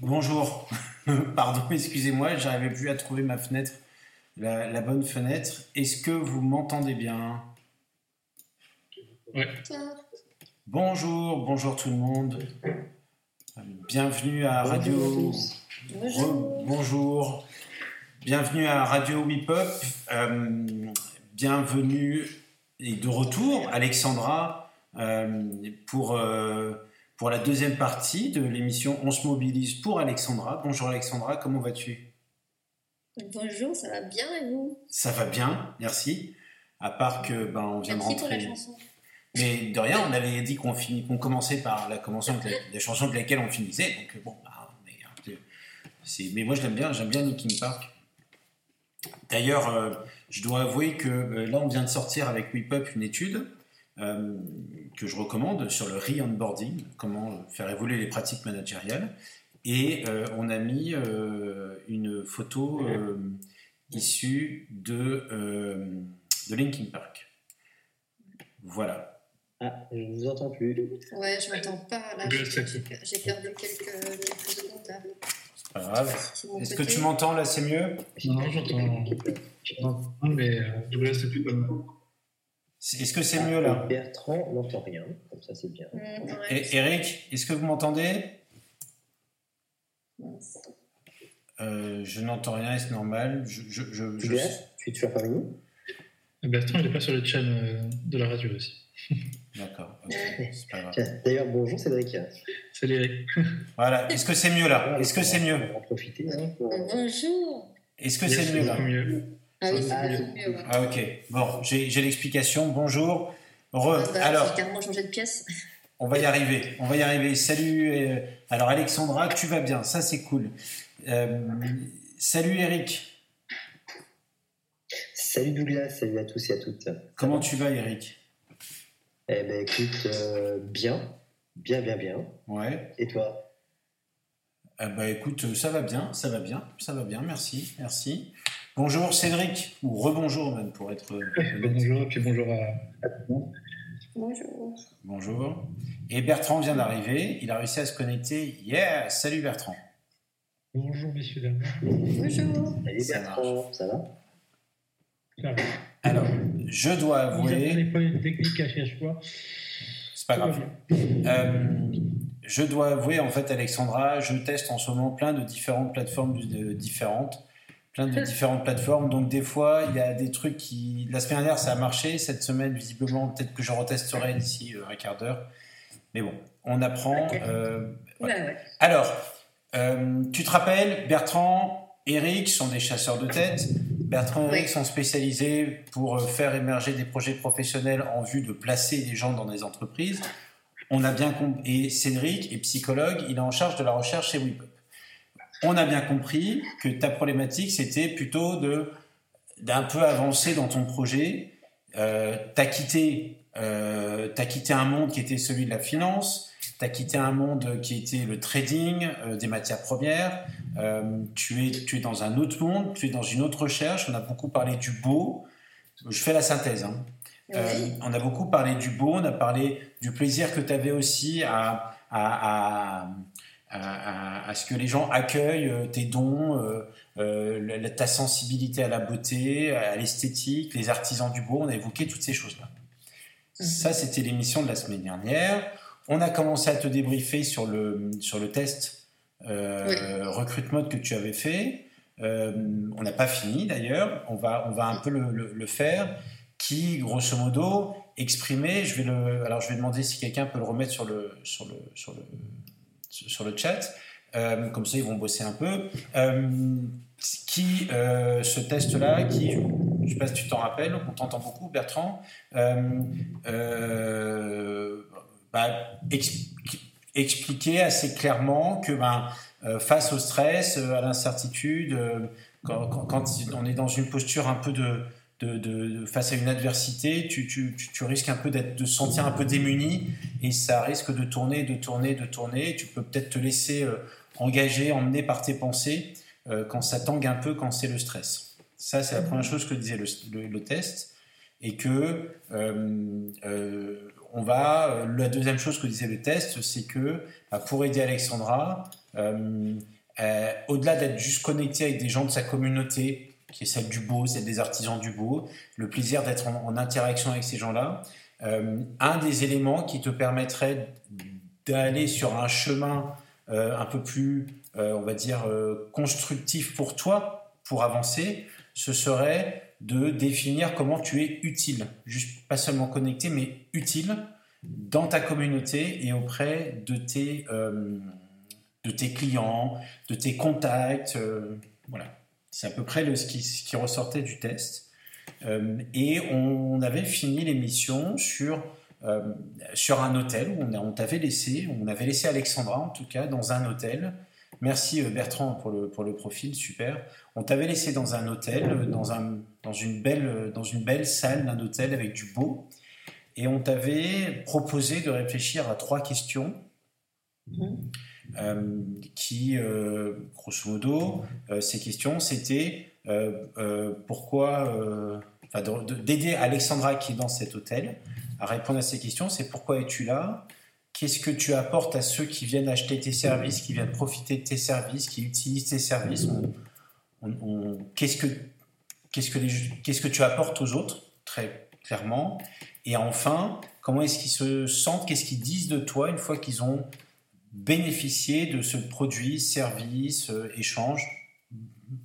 Bonjour. Pardon, excusez-moi, j'arrivais plus à trouver ma fenêtre, la, la bonne fenêtre. Est-ce que vous m'entendez bien? Ouais. Bonjour, bonjour tout le monde. Bienvenue à Radio. Re- bonjour. Bienvenue à Radio Whip Up. Euh, bienvenue et de retour, Alexandra, euh, pour, euh, pour la deuxième partie de l'émission On se mobilise pour Alexandra. Bonjour Alexandra, comment vas-tu? Bonjour, ça va bien et vous? Ça va bien, merci. À part que ben, on vient Merci de pour la rentrer. chanson. Mais de rien, on avait dit qu'on finit, qu'on commençait par la commençant avec la, la chanson avec laquelle on finissait. Donc bon, bah, c'est- mais moi je l'aime bien, j'aime bien Linkin Park. D'ailleurs, euh, je dois avouer que euh, là on vient de sortir avec Whip Up une étude euh, que je recommande sur le re-onboarding, comment faire évoluer les pratiques managériales. Et euh, on a mis euh, une photo euh, issue de, euh, de Linkin Park. Voilà. Ah, je ne vous entends plus. Ouais, je m'entends pas là. J'ai perdu quelques, quelques secondes là. C'est pas grave. C'est Est-ce que tu m'entends là, c'est mieux? Non, non, j'entends. j'entends, Mais je vous laisse plus bonne. Est-ce que c'est mieux là Bertrand n'entend rien, comme ça c'est bien. Mmh, ouais. Et Eric, est-ce que vous m'entendez? Euh, Je n'entends rien, c'est normal? Je, je, je- je- tu es toujours parmi nous? Bertrand, il n'est pas sur le channel euh, de la radio aussi. D'accord, ok, c'est pas grave. Tiens, D'ailleurs, bonjour Cédric. Salut Eric. Voilà, est-ce que c'est mieux là? Est-ce que c'est On mieux? va en profiter. Hein, pour- Bonjour Est-ce que c'est mieux là? mieux. Ah oui, c'est Ah, ouais. Ah ok, bon, j'ai j'ai l'explication. Bonjour. Re, Ah bah, alors, J'ai carrément changé de pièce. on va y arriver, on va y arriver. Salut, euh, alors Alexandra, tu vas bien, ça c'est cool. Euh, salut Eric, Salut Douglas, salut à tous et à toutes. comment tu vas Eric? Eh ben écoute, euh, bien, bien, bien, bien. Ouais. Et toi? Ah bah écoute, ça va bien, ça va bien, ça va bien, merci, merci. Bonjour Cédric, ou rebonjour même pour être euh. Bonjour, et puis bonjour à, tout le monde. Bonjour. Bonjour. Et Bertrand vient d'arriver, il a réussi à se connecter. Yeah, salut Bertrand. Bonjour, messieurs, dames. Bonjour. Salut Bertrand, ça va? Ça va. Alors, je dois Vous avouer, les problèmes techniques à chaque fois. c'est pas grave. Euh, je dois avouer, en fait, Alexandra, je teste en ce moment plein de différentes plateformes de- différentes. Plein de différentes plateformes. Donc, des fois, il y a des trucs qui. La semaine dernière, ça a marché. Cette semaine, visiblement, peut-être que je retesterai d'ici euh, un quart d'heure. Mais bon, on apprend. Euh, Ouais, ouais. Alors, euh, tu te rappelles, Bertrand, Eric sont des chasseurs de tête. Bertrand et Eric sont spécialisés pour faire émerger des projets professionnels en vue de placer des gens dans des entreprises. On a bien com- et Cédric est psychologue, il est en charge de la recherche chez WIPUP. On a bien compris que ta problématique, c'était plutôt de d'un peu avancer dans ton projet. Euh, t'as quitté, euh, t'as quitté un monde qui était celui de la finance. T'as quitté un monde qui était le trading euh, des matières premières. Euh, tu es, tu es dans un autre monde. Tu es dans une autre recherche. On a beaucoup parlé du beau. Je fais la synthèse. hein. Oui. on a beaucoup parlé du beau, on a parlé du plaisir que tu avais aussi à, à, à, à- à- à ce que les gens accueillent euh, tes dons, euh, euh, ta sensibilité à la beauté, à l'esthétique, les artisans du beau. On a évoqué toutes ces choses-là. Ça, c'était l'émission de la semaine dernière. On a commencé à te débriefer sur le, sur le test euh, recrutement que tu avais fait. Euh, on n'a pas fini d'ailleurs. On va, on va un peu le, le- le faire. Qui, grosso modo, exprimait. Je vais le, alors, je vais demander si quelqu'un peut le remettre sur le, sur le, sur le, sur le chat. Euh, comme ça, ils vont bosser un peu. Euh, qui, euh, ce test-là, qui, je ne sais pas si tu t'en rappelles, on t'entend beaucoup, Bertrand, bah, ex- expliquer assez clairement que ben, face au stress, à l'incertitude, quand on est dans une posture un peu de, de, face à une adversité, tu, risques un peu de se sentir un peu démuni et ça risque de tourner, de tourner, de tourner. Tu peux peut-être te laisser euh, engager, emmener par tes pensées euh, quand ça tangue un peu, quand c'est le stress. Ça, c'est la première chose que disait le, test et que euh, on va. La deuxième chose que disait le test, c'est que bah, pour aider Alexandra, au-delà d'être juste connecté avec des gens de sa communauté, qui est celle du beau, celle des artisans du beau, le plaisir d'être en, interaction avec ces gens-là, euh, un des éléments qui te permettrait d'aller sur un chemin euh, un peu plus, euh, on va dire, constructif pour toi, pour avancer, ce serait de définir comment tu es utile, juste pas seulement connecté, mais utile dans ta communauté et auprès de tes, de tes clients, de tes contacts. voilà, c'est à peu près le, ce, qui, ressortait du test. Euh, et on avait fini l'émission sur, euh, sur un hôtel où on, t'avait laissé, on avait laissé Alexandra en tout cas dans un hôtel. Merci euh, Bertrand pour le, pour le profil, super. On t'avait laissé dans un hôtel, dans, un, dans, une, belle, dans une belle salle d'un hôtel avec du beau. Et on t'avait proposé de réfléchir à trois questions Mhm. Euh, qui, euh, grosso modo, euh, ces questions, c'était pourquoi, d'aider Alexandra qui est dans cet hôtel à répondre à ces questions, c'est pourquoi es-tu là? Qu'est-ce que tu apportes à ceux qui viennent acheter tes services, qui viennent profiter de tes services, qui utilisent tes services? Qu'est-ce que que, qu'est-ce que tu apportes aux autres, très clairement? Et enfin, comment est-ce qu'ils se sentent? Qu'est-ce qu'ils disent de toi une fois qu'ils ont bénéficié de ce produit, service, euh, échange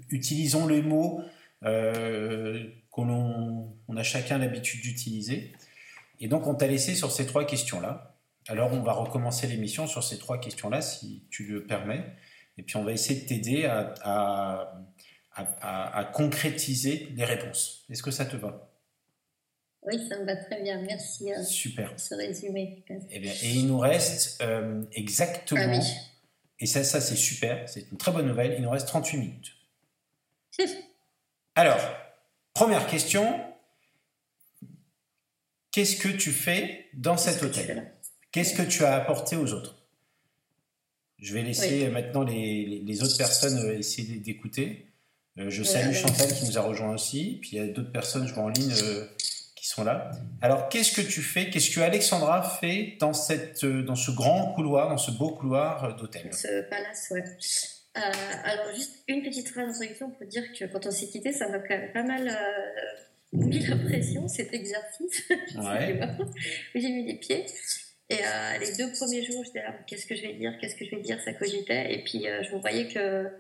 Utilisons les mots euh, qu'on on a chacun l'habitude d'utiliser. Et donc, on t'a laissé sur ces trois questions-là. Alors, on va recommencer l'émission sur ces trois questions-là, si tu le permets. Et puis, on va essayer de t'aider à- à concrétiser les réponses. Est-ce que ça te va? Oui, ça me va très bien. Merci euh, Super. pour ce résumé. Eh bien, et il nous reste euh, exactement, Ah oui. et ça, ça c'est super, c'est une très bonne nouvelle, il nous reste 38 minutes. Alors, première question, qu'est-ce que tu fais dans cet hôtel? Qu'est-ce que tu as apporté aux autres? Je vais laisser maintenant les, les- les autres personnes euh, essayer d'écouter. Euh, je salue. Chantal qui nous a rejoint aussi, puis il y a d'autres personnes, je vois en ligne, euh, qui sont là. Alors, qu'est-ce que tu fais Qu'est-ce que Alexandra fait dans, cette, euh, dans ce grand couloir, dans ce beau couloir euh, d'hôtel Ce palace, ouais. Euh, alors, juste une petite phrase d'introduction pour dire que quand on s'est quitté, ça m'a quand même pas mal euh, mis la pression, cet exercice. Ouais. j'ai mis les pieds. Et euh, les deux premiers jours, j'étais là, qu'est-ce que je vais dire, qu'est-ce que je vais dire, ça cogitait. Et puis, je me voyais que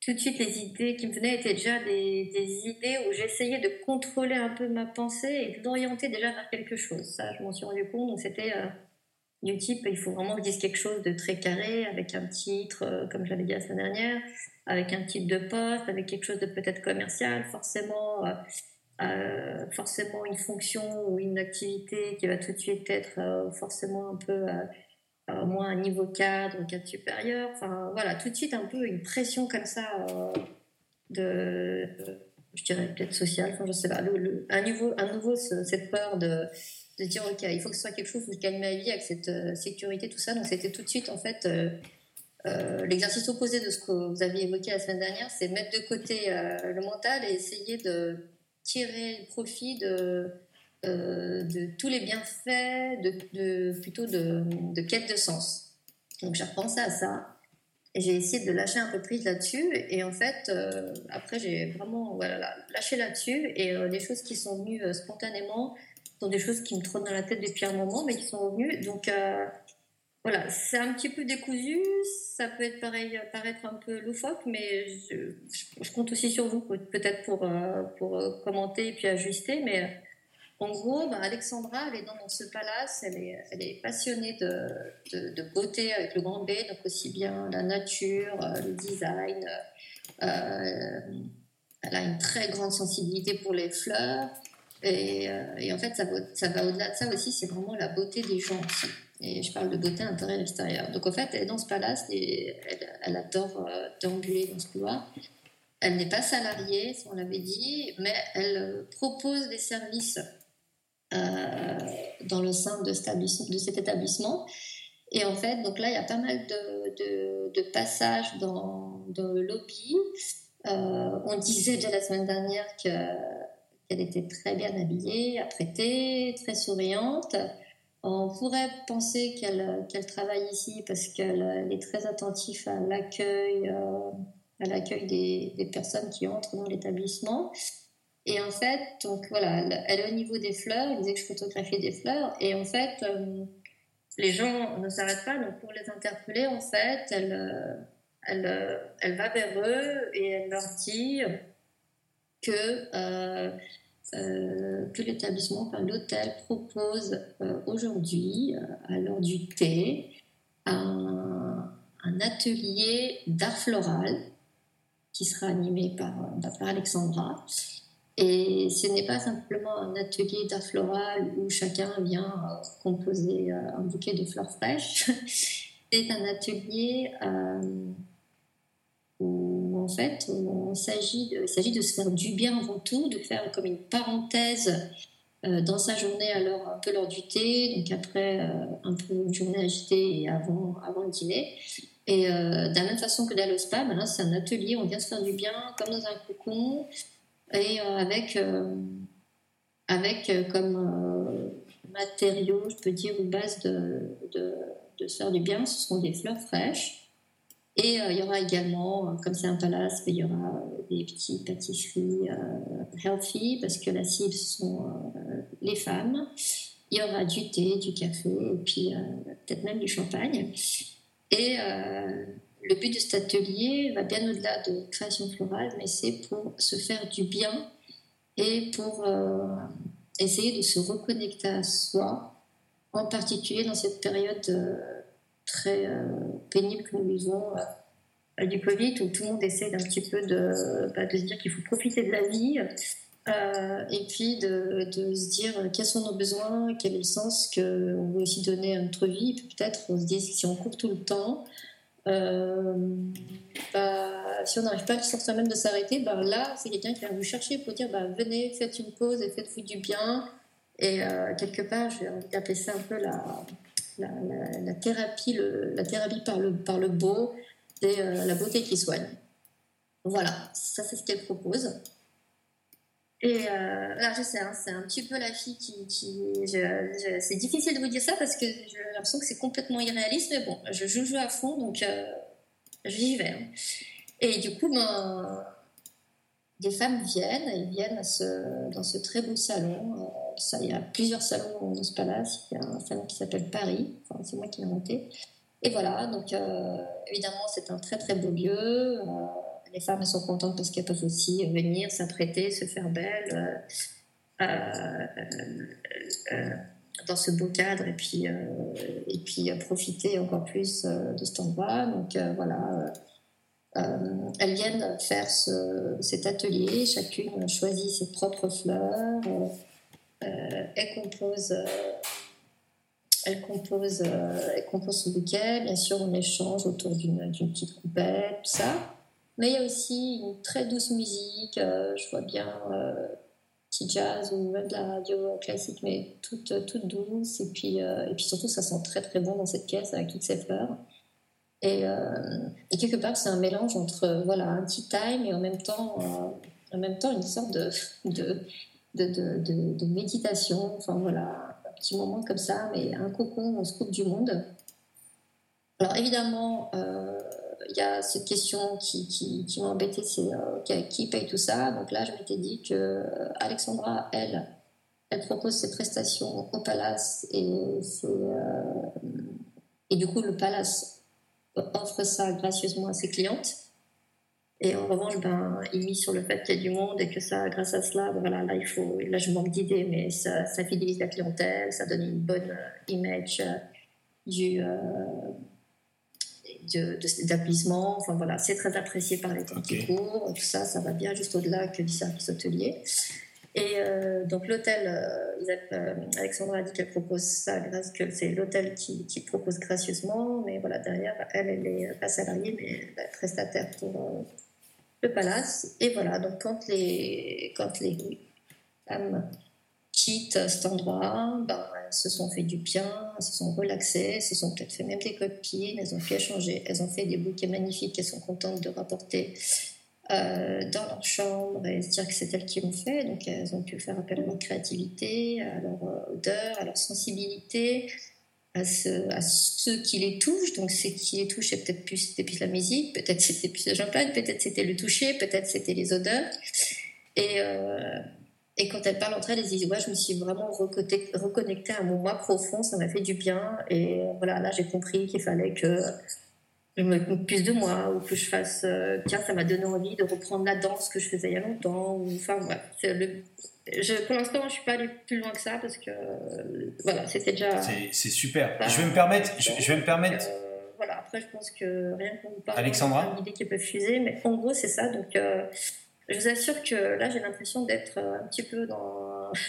tout de suite, les idées qui me venaient étaient déjà des, idées où j'essayais de contrôler un peu ma pensée et d'orienter déjà vers quelque chose. Ça, je m'en suis rendu compte. Donc, c'était euh, il faut vraiment que je dise quelque chose de très carré, avec un titre, euh, comme je l'avais dit la semaine dernière, avec un titre de poste, avec quelque chose de peut-être commercial, forcément. euh, euh, forcément une fonction ou une activité qui va tout de suite être forcément un peu euh, euh, moins un niveau cadre, cadre supérieur. Enfin voilà, tout de suite un peu une pression comme ça euh, de, euh, je dirais peut-être sociale. Enfin je sais pas, le, un niveau, un nouveau ce- cette peur de de dire ok, il faut que ce soit quelque chose où je gagne ma vie avec cette sécurité tout ça. Donc c'était tout de suite en fait. L'exercice opposé de ce que vous aviez évoqué la semaine dernière, c'est mettre de côté le mental et essayer de tirer profit de, euh, de tous les bienfaits, de, plutôt de, quête de sens. Donc j'ai repensé à ça et j'ai essayé de lâcher un peu prise là-dessus. Et en fait, euh, après, j'ai vraiment voilà, lâché là-dessus. Et euh, les choses qui sont venues euh, spontanément sont des choses qui me trottent dans la tête depuis un moment, mais qui sont venues. Donc voilà, c'est un petit peu décousu, ça peut être pareil, paraître un peu loufoque, mais je, je- compte aussi sur vous peut- peut-être pour, pour commenter et puis ajuster. Mais en gros, bah, Alexandra, elle est dans, ce palace, elle est, passionnée de, beauté avec le grand B, donc aussi bien la nature, euh, le design. euh, elle a une très grande sensibilité pour les fleurs. Et, euh, en fait, ça va, au-delà de ça aussi, c'est vraiment la beauté des gens aussi. Et je parle de beauté intérieure et extérieure. Donc en fait, elle est dans ce palace et elle, adore euh, dans ce couloir. Elle n'est pas salariée, ça on l'avait dit, mais elle euh, propose des services euh, dans le sein de, cet établissement-. Et en fait, donc là, il y a pas mal de, passages dans, dans le lobby. Euh, on disait déjà la semaine dernière que qu'elle était très bien habillée, apprêtée, très souriante. On pourrait penser qu'elle travaille ici parce qu'elle est très attentive à l'accueil, euh, des, personnes qui entrent dans l'établissement. Et en fait, donc voilà, elle, est au niveau des fleurs. Elle disait que je photographiais des fleurs. Et en fait, euh, les gens ne s'arrêtent pas. Donc pour les interpeller, en fait, elle, euh, elle, elle va vers eux et elle leur dit que euh, que l'établissement, l'hôtel propose euh, aujourd'hui, euh, à l'heure du thé, un, atelier d'art floral qui sera animé par Alexandra. Et ce n'est pas simplement un atelier d'art floral où chacun vient composer un bouquet de fleurs fraîches. C'est un atelier où en fait il s'agit de, se faire du bien avant tout, de faire comme une parenthèse euh, dans sa journée alors un peu l'heure du thé, donc après euh, un peu une journée agitée et avant, le dîner. Et euh, de la même façon que d'aller au spa, ben c'est un atelier, on vient se faire du bien comme dans un cocon et avec, avec comme matériaux, je peux dire, ou base de, de, de du bien, ce sont des fleurs fraîches et euh, il y aura également, euh, comme c'est un palace, il y aura euh, des petites pâtisseries healthy, parce que la cible sont les femmes. Il y aura du thé, du café, puis peut-être même du champagne. Et le but de cet atelier va bien au-delà de création florale, mais c'est pour se faire du bien et pour essayer de se reconnecter à soi, en particulier dans cette période très euh, pénible que nous vivons euh, du Covid, où tout le monde essaie d'un petit peu de, bah, de se dire qu'il faut profiter de la vie. Euh, et puis de, de, se dire quels sont nos besoins, quel est le sens qu'on veut aussi donner à notre vie. Peut-être on se dit si on court tout le temps, euh, bah, si on n'arrive pas à sortir même de s'arrêter, bah, là c'est quelqu'un qui vient vous chercher pour dire bah, venez, faites une pause et faites-vous du bien. Et quelque part, j'ai envie d'appeler ça un peu la, thérapie, la thérapie par le, beau, c'est euh, la beauté qui soigne. Voilà, ça c'est ce qu'elle propose. Et euh, là, je sais, hein, c'est un petit peu la fille qui. c'est difficile de vous dire ça parce que j'ai l'impression que c'est complètement irréaliste, mais bon, je joue, à fond, donc euh, j'y vais. Hein. Et du coup, ben, des femmes viennent, elles viennent dans ce très beau salon. Euh, ça, il y a plusieurs salons dans ce palace. Il y a un salon qui s'appelle Paris, enfin, c'est moi qui l'ai monté. Et voilà, donc euh, évidemment, c'est un très très beau lieu. Euh, les femmes sont contentes parce qu'elles peuvent aussi venir, s'apprêter, se faire belles dans ce beau cadre et puis, et puis profiter encore plus de cet endroit. Donc voilà euh, elles viennent faire cet atelier, chacune choisit ses propres fleurs, euh, elles composent elle compose, elle compose son bouquet. Bien sûr, on échange autour d'une petite coupette, tout ça. Mais il y a aussi une très douce musique. Euh, je vois bien petit jazz ou même de la radio classique, mais toute, toute douce. Et puis, et puis surtout, ça sent très très bon dans cette caisse avec toutes ces fleurs. Euh, et, quelque part, c'est un mélange entre voilà, un tea time et en même temps, euh, en même temps une sorte de, de, de, de, méditation. Enfin voilà, un petit moment comme ça, mais un cocon, on se coupe du monde. Alors évidemment, euh, il y a cette question qui, qui, qui m'a embêtée, c'est qui paye tout ça? Donc là, je m'étais dit que Alexandra, elle, elle propose ses prestations au Palace et, et du coup, le Palace offre ça gracieusement à ses clientes. Et en revanche, ben, il mise sur le fait qu'il y a du monde et que ça, grâce à cela, ben voilà, là, il faut, là, je manque d'idées, mais ça, ça, fidélise la clientèle, ça donne une bonne euh, image euh, du, euh, de, Enfin, voilà, c'est très apprécié par les temps qui courent. Tout ça, ça va bien juste au-delà que du service hôtelier. Et euh, donc l'hôtel, euh, euh, Alexandra a dit qu'elle propose ça grâce que c'est l'hôtel qui, qui, propose gracieusement, mais voilà derrière elle elle est pas salariée mais elle est prestataire pour le palace. Et voilà donc quand les quand les femmes quittent cet endroit, ben, elles se sont fait du bien, elles se sont relaxées, elles se sont peut-être fait même des copines, elles ont fait échanger, elles ont fait des bouquets magnifiques, elles sont contentes de rapporter euh, dans leur chambre et se dire que c'est elles qui l'ont fait. Donc elles ont pu faire appel à leur créativité, à leur euh, odeur, à leur sensibilité, à, ce, à ceux qui les touchent. Donc ce qui les touche, peut-être plus, la musique, peut-être c'était plus le champagne, peut-être c'était le toucher, peut-être c'était les odeurs. Et, euh, et quand elles parlent entre elles, elles disent Ouais, je me suis vraiment reconnectée à mon moi profond, ça m'a fait du bien. Et voilà, là, j'ai compris qu'il fallait que je me plus de moi ou que je fasse. Euh, tiens, ça m'a donné envie de reprendre la danse que je faisais il y a longtemps. Ou, enfin. Le, je, pour l'instant, je ne suis pas allée plus loin que ça parce que voilà, c'était déjà. C'est super. je vais me permettre. Je, vais me permettre. Euh, voilà, après, je pense que rien qu'on parle, Alexandra une idée qui peut fuser, mais en gros, c'est ça. Donc, euh, je vous assure que là, j'ai l'impression d'être un petit peu dans.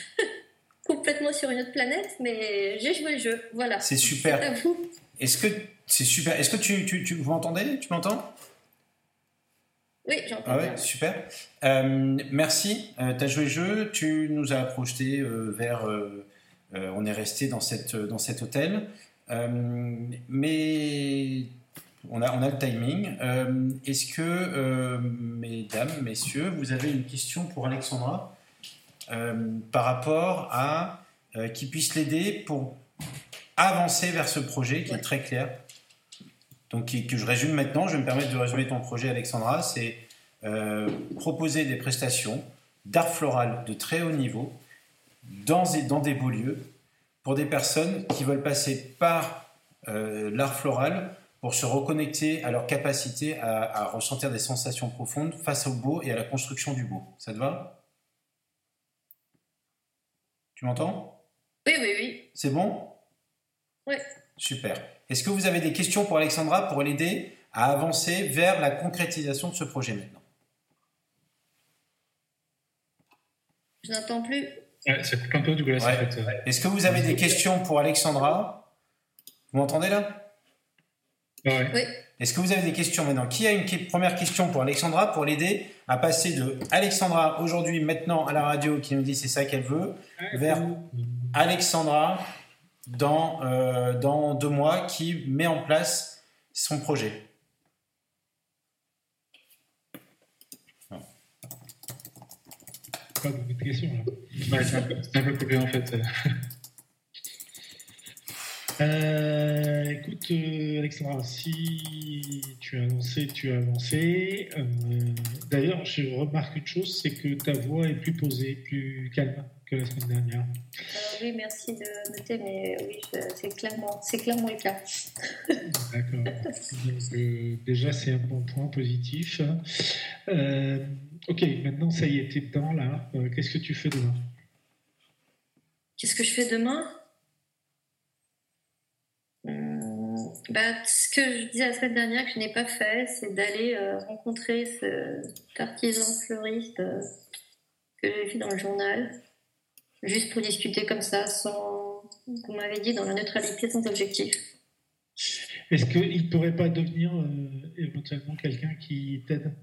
complètement sur une autre planète, mais j'ai joué le jeu. Voilà. C'est super. Est-ce que c'est super? Est-ce que tu, tu, tu vous m'entendez? Tu m'entends? Oui, j'entends. Ah ouais, super. Euh, merci. Euh, tu as joué le jeu. Tu nous as projeté euh, vers. on est resté dans cette dans cet hôtel, mais on a, on a le timing. Est-ce que, mesdames, messieurs, vous avez une question pour Alexandra par rapport à qui puisse l'aider pour avancer vers ce projet qui est très clair? Donc, que je résume maintenant, je vais me permettre de résumer ton projet, Alexandra. C'est proposer des prestations d'art floral de très haut niveau dans, dans des beaux lieux pour des personnes qui veulent passer par l'art floral pour se reconnecter à leur capacité à, ressentir des sensations profondes face au beau et à la construction du beau. Ça te va? Tu m'entends? Oui, oui, oui. C'est bon? Oui. Super. Est-ce que vous avez des questions pour Alexandra pour l'aider à avancer vers la concrétisation de ce projet maintenant? Je n'entends plus. ça coupe un peu du coup Est-ce que vous avez des questions pour Alexandra? Vous m'entendez là? Oui. Est-ce que vous avez des questions maintenant Qui a une première question pour Alexandra pour l'aider à passer de Alexandra aujourd'hui, maintenant à la radio qui nous dit c'est ça qu'elle veut, vers Alexandra dans, euh, dans deux mois qui met en place son projet Pas beaucoup de questions là. c'est un, peu coupé en fait. Euh, écoute, euh, Alexandra, si tu as avancé, tu as avancé. Euh, d'ailleurs, je remarque une chose, c'est que ta voix est plus posée, plus calme que la semaine dernière. oui, merci de noter, mais oui, c'est clairement, c'est clairement le cas. D'accord. déjà, c'est un bon point positif. ok, maintenant, ça y est, t'es dedans là. Qu'est-ce que tu fais demain? Qu'est-ce que je fais demain? Bah, ce que je disais la semaine dernière que je n'ai pas fait, c'est d'aller euh, rencontrer cet artisan fleuriste euh, que j'ai vu dans le journal, juste pour discuter comme ça, sans, vous m'avez dit, dans la neutralité, sans objectif. Est-ce qu'il ne pourrait pas devenir euh, éventuellement quelqu'un qui t'aide,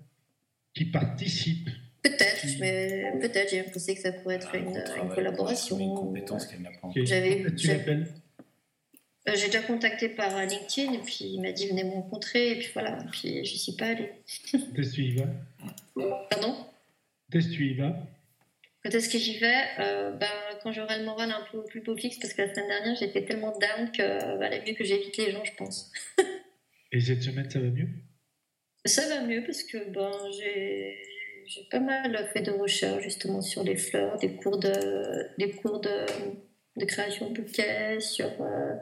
qui participe? Peut-être, mais peut-être, j'ai pensé que ça pourrait être une, une, collaboration. Une compétence qu'elle n'a pas J'avais, tu l'appelles? J'ai déjà contacté par LinkedIn et puis il m'a dit venez me rencontrer et puis voilà, et puis je suis pas allée. Quand est-ce que tu y vas? Pardon? Quand est-ce que tu y vas? Quand est-ce que j'y vais? Euh, ben, Quand j'aurai le moral un peu plus beau fixe parce que la semaine dernière j'étais tellement down que valait mieux que j'évite les gens je pense. et cette semaine ça va mieux? Ça va mieux parce que ben, j'ai j'ai pas mal fait de recherches justement sur les fleurs, des cours de, des cours de, de création de bouquets, sur euh,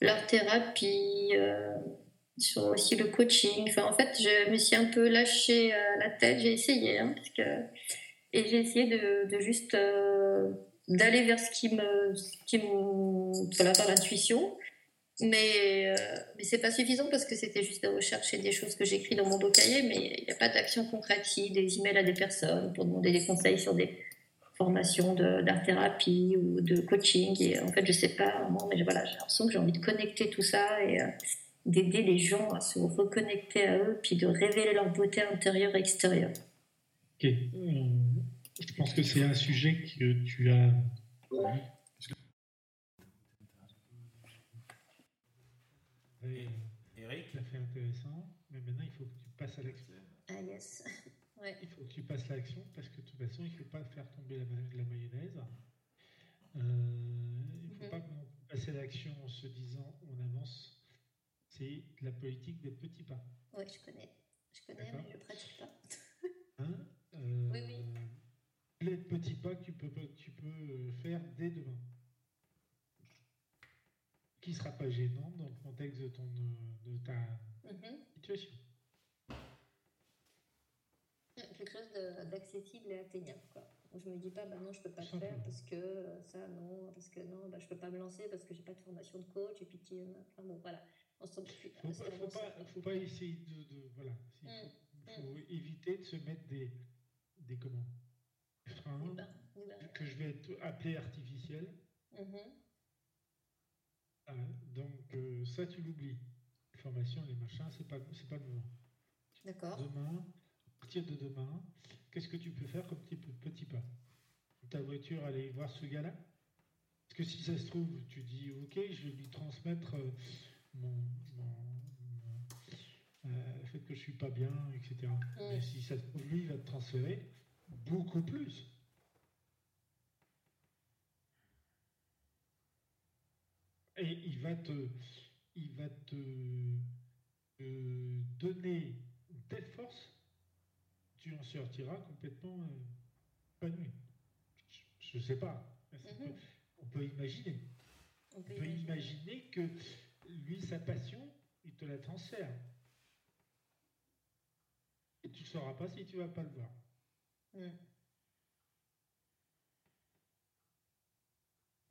l'art thérapie, euh, sur aussi le coaching. En fait, je me suis un peu lâché la tête. J'ai essayé, hein, et j'ai essayé de, juste euh, d'aller vers ce qui me, voilà, par l'intuition. Mais, mais c'est pas suffisant parce que c'était juste de rechercher des choses que j'écris dans mon beau cahier, mais il n'y a pas d'action concrète, des emails à des personnes pour demander des conseils sur des formation d'art thérapie ou de coaching. Et en fait, je sais pas moi, mais voilà, j'ai l'impression que j'ai envie de connecter tout ça et euh, d'aider les gens à se reconnecter à eux, puis de révéler leur beauté intérieure et extérieure. Ok. Euh, je pense que c'est un sujet que tu as. Eric, ça fait intéressant, mais maintenant il faut que tu passes à l'action. Ah yes. Ouais. Il faut que tu passes l'action parce façon, il ne faut pas faire tomber la, ma- la mayonnaise. Euh, il ne faut Mhm. pas passer l'action en se disant on avance. C'est la politique des petits pas. Ouais, je connais. Je connais, mais je pratique pas. Hein? Euh, Oui, oui. Les petits pas que tu peux, tu peux euh, faire dès demain. Qui ne sera pas gênant dans le contexte de, ton, de ta Mhm. situation. Quelque chose d'accessible et atteignable. Quoi. Je me dis pas, bah non, je peux pas le faire parce que euh, ça, non, parce que non, bah, je peux pas me lancer parce que j'ai pas de formation de coach et puis qui, euh, enfin bon, voilà. On s'en Il ne faut, pas- faut vraiment pas, ça. faut pas essayer de. de- voilà. Il Mm. faut, faut éviter de se mettre des, des, comment, des freins que je vais être- appeler artificiels. Mhm. Ah, donc, euh, ça, tu l'oublies. Les formations, les machins, c'est pas, c'est pas le moment. D'accord. Demain, partir de demain, qu'est-ce que tu peux faire comme petit, petit pas Ta voiture, aller voir ce gars-là Parce que si ça se trouve, tu dis, ok, je vais lui transmettre euh, mon, mon- mon- euh, le fait que je suis pas bien, etc. Mais si ça se trouve, lui, il va te transférer beaucoup plus. Et il va te, il va te euh, donner une telle force, tu en sortiras complètement euh, épanoui. Je ne sais pas. Mhm. on peut imaginer. On On peut imaginer. imaginer que lui, sa passion, il te la transfère. Et tu ne sauras pas si tu vas pas le voir. Mm.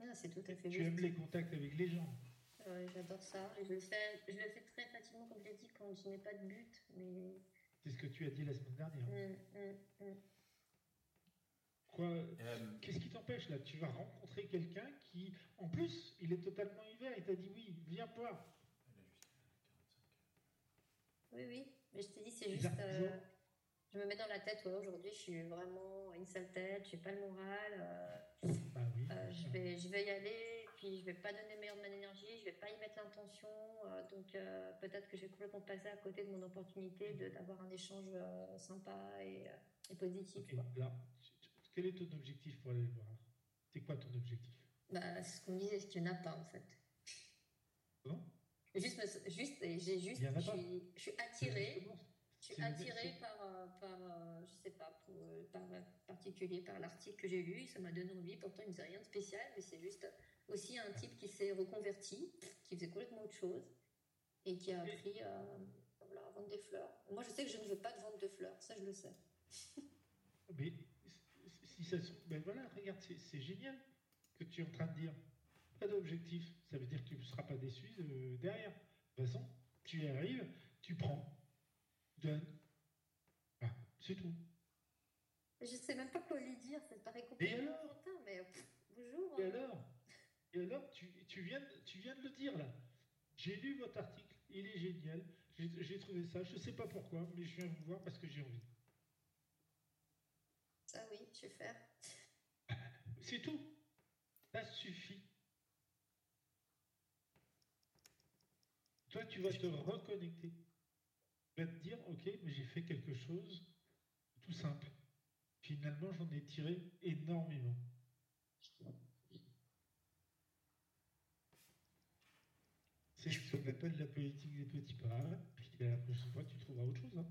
Ah, c'est tout à fait Tu aimes les contacts avec les gens. Ouais, J'adore ça. Et je le fais, je le fais très facilement, comme je l'ai dit, quand je n'ai pas de but. Mais C'est ce que tu as dit la semaine dernière. Mm, mm, mm. Quoi Euh, Qu'est-ce qui t'empêche là? Tu vas rencontrer quelqu'un qui, en plus, il est totalement ouvert. Il t'a dit oui, viens voir. Oui, oui. Mais je t'ai dit, c'est juste. euh, je me mets dans la tête, ouais, aujourd'hui, je suis vraiment une sale tête, je n'ai pas le moral. euh, Bah oui. euh, je, vais, je vais y aller, puis je vais pas donner le meilleur de mon énergie, je vais pas y mettre l'intention. euh, donc euh, peut-être que j'ai complètement passé à côté de mon opportunité d'avoir un échange euh, sympa et, et positif. Ok, quoi. alors, tu- tu- quel est ton objectif pour aller le voir? C'est quoi ton objectif? Bah, c'est ce qu'on disait, c'est qu'il n'y en a pas en fait. Non Juste, juste, j'ai juste, je suis, attirée, je suis attirée par, par je sais pas, pour, par particulier par l'article que j'ai lu, ça m'a donné envie. Pourtant, il ne faisait rien de spécial, mais c'est juste aussi un type qui s'est reconverti, qui faisait complètement autre chose et qui a appris euh, voilà, à vendre des fleurs. Moi, je sais que je ne veux pas de vente de fleurs, ça je le sais. Mais si- ça se... Ben voilà, regarde, c'est génial que tu es en train de dire. Pas d'objectif. Ça veut dire que tu ne seras pas déçu euh, derrière. De toute façon, tu y arrives, tu prends, donnes. Ah, c'est tout. Je sais même pas quoi lui dire, ça paraît complètement alors? enfantin, mais pff, bonjour. Et hein. alors? Et alors, tu, tu viens, de- tu viens de le dire là. J'ai lu votre article, il est génial. J'ai trouvé ça, je ne sais pas pourquoi, mais je viens vous voir parce que j'ai envie. Ça oui, je vais faire. C'est tout. Ça suffit. Toi, tu vas te reconnecter. Tu vas te dire, ok, mais j'ai fait quelque chose tout simple. Finalement, j'en ai tiré énormément. C'est ce qu'on appelle la politique des petits pas. Puis la prochaine fois, tu trouveras autre chose. hein.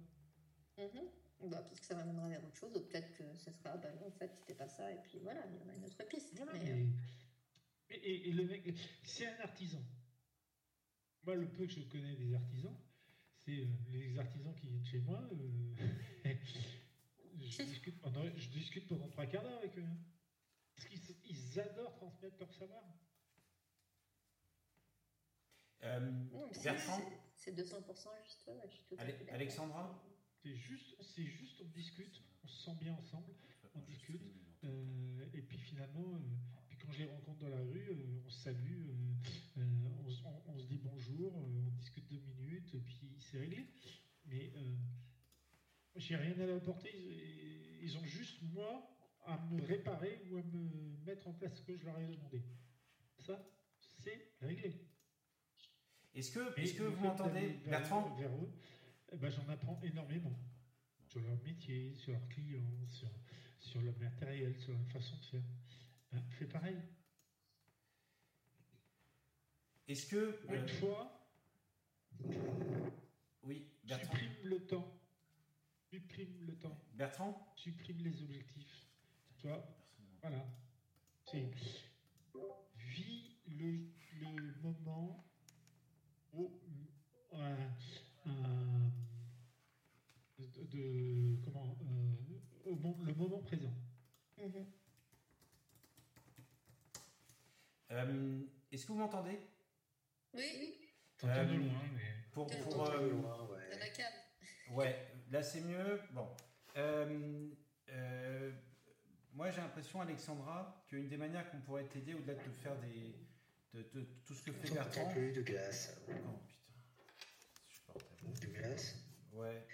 Mhm. Bah, parce que ça m'amènera vers autre chose, ou peut-être que ce sera, bah non, en fait, c'était pas ça, et puis voilà, il y en a une autre piste. Voilà, mais, mais- Et, le mec, c'est un artisan. Moi, le peu que je connais des artisans, c'est euh, les artisans qui viennent chez moi. euh, je, discute pendant, je discute pendant trois quarts d'heure avec eux. hein. Parce qu'ils ils adorent transmettre leur savoir. euh, Non, mais c'est- Bertrand c'est- C'est 200% juste, ouais, je suis tout à Ale- fait d'accord. Alexandra C'est juste, c'est juste, on discute, on se sent bien ensemble. On discute. Euh, et puis finalement, euh, puis quand je les rencontre dans la rue, euh, on se salue, euh, euh, on, se- on- on se dit bonjour, euh, on discute deux minutes, et puis c'est réglé. Mais euh, j'ai rien à leur apporter. Ils, ils ont juste moi à me réparer ou à me mettre en place ce que je leur ai demandé. Ça, c'est réglé. Est-ce que, vous m'entendez Bertrand? vers eux, eh ben, j'en apprends énormément. Sur leur métier, sur leurs clients, sur, sur le matériel, sur la façon de faire. Ben, fais pareil. Est-ce que. Une euh, fois, oui, Bertrand. supprime le temps. Supprime le temps. Bertrand? Supprime les objectifs. Tu vois, voilà. C'est vis le, le moment au, euh, euh, de, de- comment euh, au le moment présent. Mhm. Euh, Est-ce que vous m'entendez? Oui, T'entends de loin, mais Pour, euh, Loin, ouais. dans la cave. Ouais, là c'est mieux. Bon. Euh, euh, moi j'ai l'impression, Alexandra, qu'une des manières qu'on pourrait t'aider, au-delà de te faire des. De, de tout ce que fait Bertrand. plus de glace. Oh putain. De glace Ouais.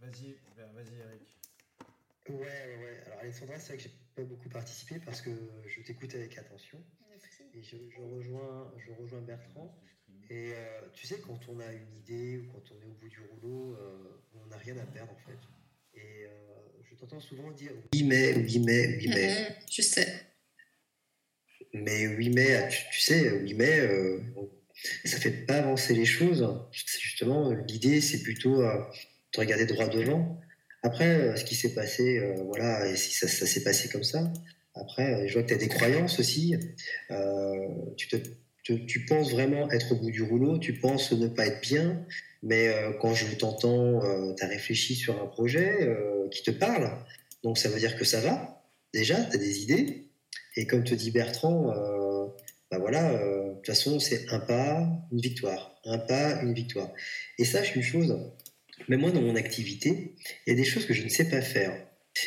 Vas-y, ben, vas-y Eric. Ouais, ouais, ouais. Alors Alexandra, c'est vrai que j'ai pas beaucoup participé parce que je t'écoute avec attention. Merci. Et je, je rejoins, je rejoins Bertrand. Et euh, tu sais, quand on a une idée ou quand on est au bout du rouleau, euh, on n'a rien à perdre en fait. Et euh, je t'entends souvent dire oui mais, oui mais, oui mais. Je sais. Mais oui mais, tu, sais, oui mais, euh, ça fait pas avancer les choses. Justement, l'idée c'est plutôt euh, de regarder droit devant. Après, euh, ce qui s'est passé, euh, voilà, et si ça, s'est passé comme ça. Après, je vois que tu as des croyances aussi. Tu, te, tu penses vraiment être au bout du rouleau, tu penses ne pas être bien, mais quand je t'entends, tu as réfléchi sur un projet qui te parle, donc ça veut dire que ça va. Déjà, tu as des idées. Et comme te dit Bertrand, euh, bah voilà, euh, de toute façon, c'est un pas, une victoire. Un pas, une victoire. Et sache une chose, même moi, dans mon activité, il y a des choses que je ne sais pas faire.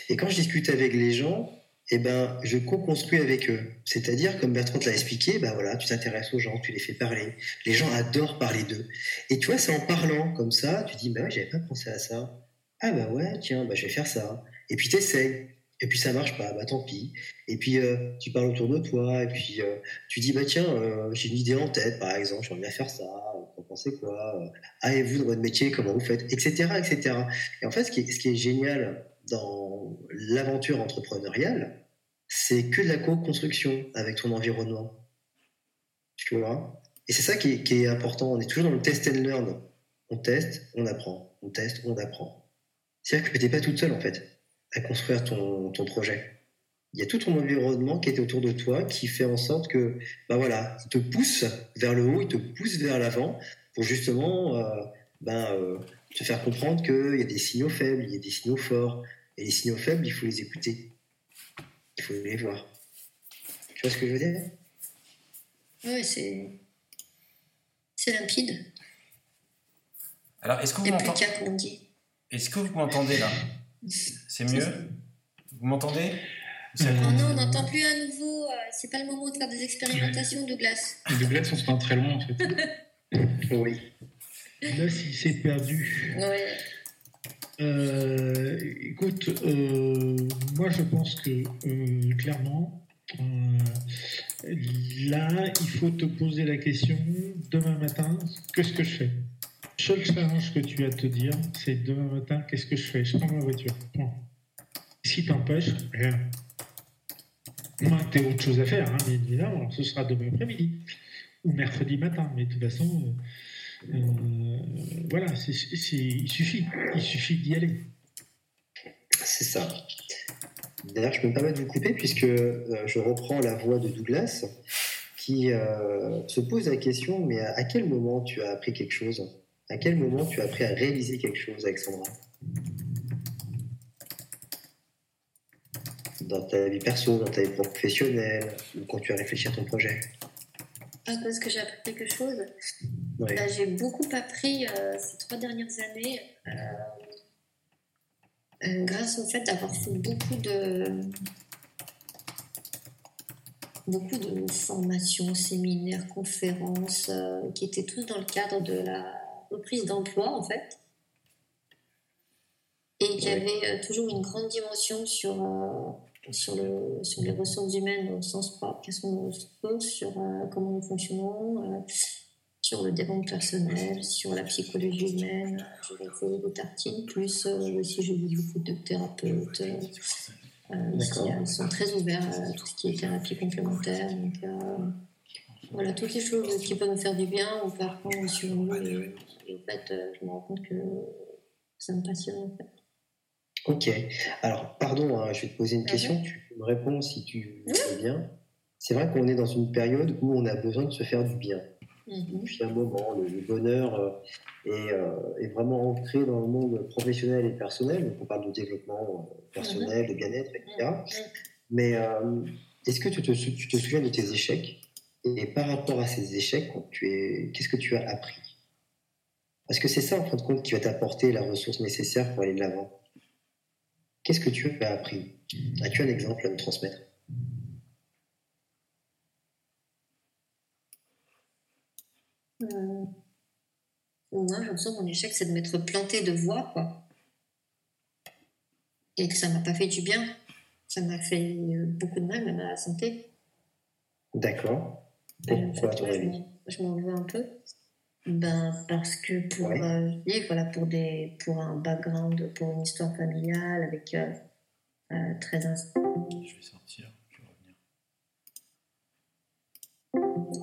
Et quand je discute avec les gens, eh ben, je co-construis avec eux. C'est-à-dire, comme Bertrand te l'a expliqué, bah voilà, tu t'intéresses aux gens, tu les fais parler. Les gens adorent parler d'eux. Et tu vois, c'est en parlant comme ça, tu dis, bah ouais, j'avais pas pensé à ça. Ah bah ouais, tiens, bah je vais faire ça. Et puis t'essayes. Et puis ça marche pas, bah tant pis. Et puis euh, tu parles autour de toi, et puis euh, tu dis, bah tiens, euh, j'ai une idée en tête, par exemple, j'aimerais bien faire ça, vous en pensez quoi? Ah, et vous, dans votre métier, comment vous faites? Etc. etc. Et en fait, ce qui est, ce qui est génial dans l'aventure entrepreneuriale, c'est que de la co-construction avec ton environnement. Tu vois? Et c'est ça qui est, qui est important. On est toujours dans le test and learn. On teste, on apprend. On teste, on apprend. C'est-à-dire que tu n'es pas toute seule, en fait, à construire ton, ton projet. Il y a tout ton environnement qui est autour de toi qui fait en sorte que, bah voilà, il te pousse vers le haut, il te pousse vers l'avant pour justement euh, ben, euh, te faire comprendre qu'il y a des signaux faibles, il y a des signaux forts. Et les signaux faibles, il faut les écouter. Il faut les voir. Tu vois ce que je veux dire? Oui, c'est. C'est limpide. Alors, est-ce que vous m'entendez. Est-ce que vous m'entendez là? C'est mieux? Vous m'entendez? Euh, Oh non, on n'entend plus à nouveau. euh, C'est pas le moment de faire des expérimentations, Douglas. Les glaces, on se très loin, en fait. Oui. Là, s'il s'est perdu. Ouais. Euh, écoute, euh, moi je pense que euh, clairement, euh, là, il faut te poser la question demain matin, qu'est-ce que je fais? Seul challenge que tu as à te dire, c'est demain matin, qu'est-ce que je fais? Je prends ma voiture. Point. Si t'empêche, rien. Que t'aies autre chose à faire, hein, bien évidemment, ce sera demain après-midi ou mercredi matin, mais de toute façon. euh, euh, voilà, il suffit, il suffit d'y aller. C'est ça. D'ailleurs, je peux me vous couper puisque euh, je reprends la voix de Douglas qui se pose la question mais à quel moment tu as appris quelque chose? À quel moment tu as appris à réaliser quelque chose, Alexandra? Dans ta vie perso, dans ta vie professionnelle, ou quand tu as réfléchi à ton projet? Ah, parce que j'ai appris quelque chose. Ouais. Bah, j'ai beaucoup appris euh, ces trois dernières années euh, euh, grâce au fait d'avoir fait beaucoup de beaucoup de formations, séminaires, conférences qui étaient tous dans le cadre de la reprise d'emploi en fait et qui Ouais. avait euh, toujours une grande dimension sur euh, sur, le, sur les ressources humaines au sens propre, quelles sont nos ressources, sur euh, comment nous fonctionnons, sur le développement personnel, sur la psychologie humaine. Vais essayer des tartines, plus aussi j'ai vu beaucoup de thérapeutes. Euh, sont très ouverts à tout ce qui est thérapie complémentaire. Donc, voilà, toutes les choses qui peuvent nous faire du bien, on peut apprendre sur nous. Et, en fait, je me rends compte que ça me passionne en fait. Ok. Alors, pardon, hein, je vais te poser une question. Tu me réponds si tu veux bien. C'est vrai qu'on est dans une période où on a besoin de se faire du bien. Mhm. Depuis un moment, le, bonheur euh, euh, est, vraiment ancré dans le monde professionnel et personnel. Donc, on parle de développement euh, personnel, de bien-être, etc. Mais est-ce que tu te, tu te, souviens de tes échecs? Et par rapport à ces échecs, qu'est-ce que tu as appris? Parce que c'est ça, en fin de compte, qui va t'apporter la ressource nécessaire pour aller de l'avant. Qu'est-ce que tu as appris? As-tu un exemple à me transmettre? Euh, Moi, j'ai l'impression que mon échec, c'est de m'être planté de voix, quoi. Et que ça m'a pas fait du bien. Ça m'a fait euh, beaucoup de mal, même à la santé. D'accord. Euh, Je m'en veux un peu. Ben, parce que pour, euh, voilà, pour, des, pour un background, pour une histoire familiale avec euh, euh, très Je vais sortir, je vais revenir.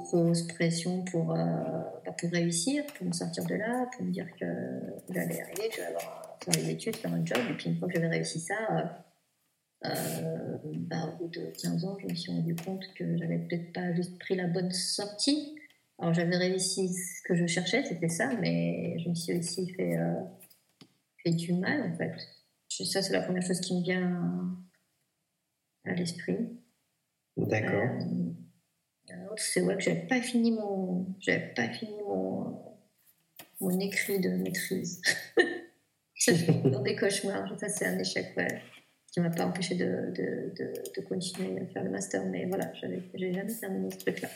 Grosse pression pour, bah, pour réussir, pour me sortir de là, pour me dire que j'allais arriver, que j'allais avoir faire les études, faire un job, et puis une fois que j'avais réussi ça, bah, au bout de 15 ans, je me suis rendu compte que j'avais peut-être pas juste pris la bonne sortie alors j'avais réussi ce que je cherchais, c'était ça, mais je me suis aussi fait, euh, fait du mal en fait. Ça, c'est la première chose qui me vient à l'esprit. D'accord. Euh, c'est vrai que j'avais pas fini mon, j'avais pas fini mon, mon écrit de maîtrise. dans des cauchemars. Ça, c'est un échec, ouais, qui m'a pas empêché de, de, de, de, continuer à faire le master. Mais voilà, j'ai jamais terminé ce truc-là.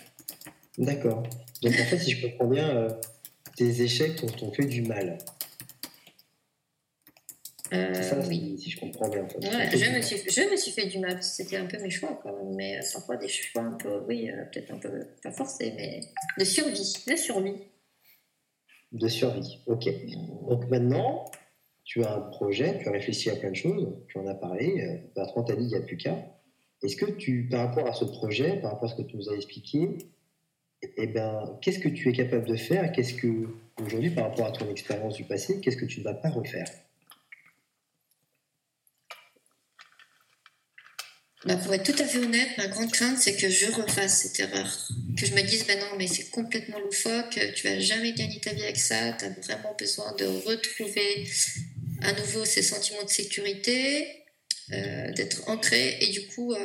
D'accord. Donc en fait, si je comprends bien, euh, tes échecs t'ont fait du mal. Euh, ça, oui. Si je comprends bien. je, me suis, je me suis fait du mal. C'était un peu mes choix quand même, mais euh, parfois des choix un peu, oui, peut-être un peu pas forcés, mais de survie, de survie. De survie. Ok. Donc maintenant, tu as un projet, tu as réfléchi à plein de choses, tu en as parlé. Bertrand t'a dit il n'y a plus qu'à. Est-ce que tu, par rapport à ce projet, par rapport à ce que tu nous as expliqué, eh ben, qu'est-ce que tu es capable de faire? Qu'est-ce que, aujourd'hui, par rapport à ton expérience du passé, qu'est-ce que tu ne vas pas refaire? Bah, Pour être tout à fait honnête, ma grande crainte, c'est que je refasse cette erreur. Que je me dise, ben non, mais c'est complètement loufoque, tu vas jamais gagner ta vie avec ça, tu as vraiment besoin de retrouver à nouveau ces sentiments de sécurité, euh, d'être ancré, et du coup, euh,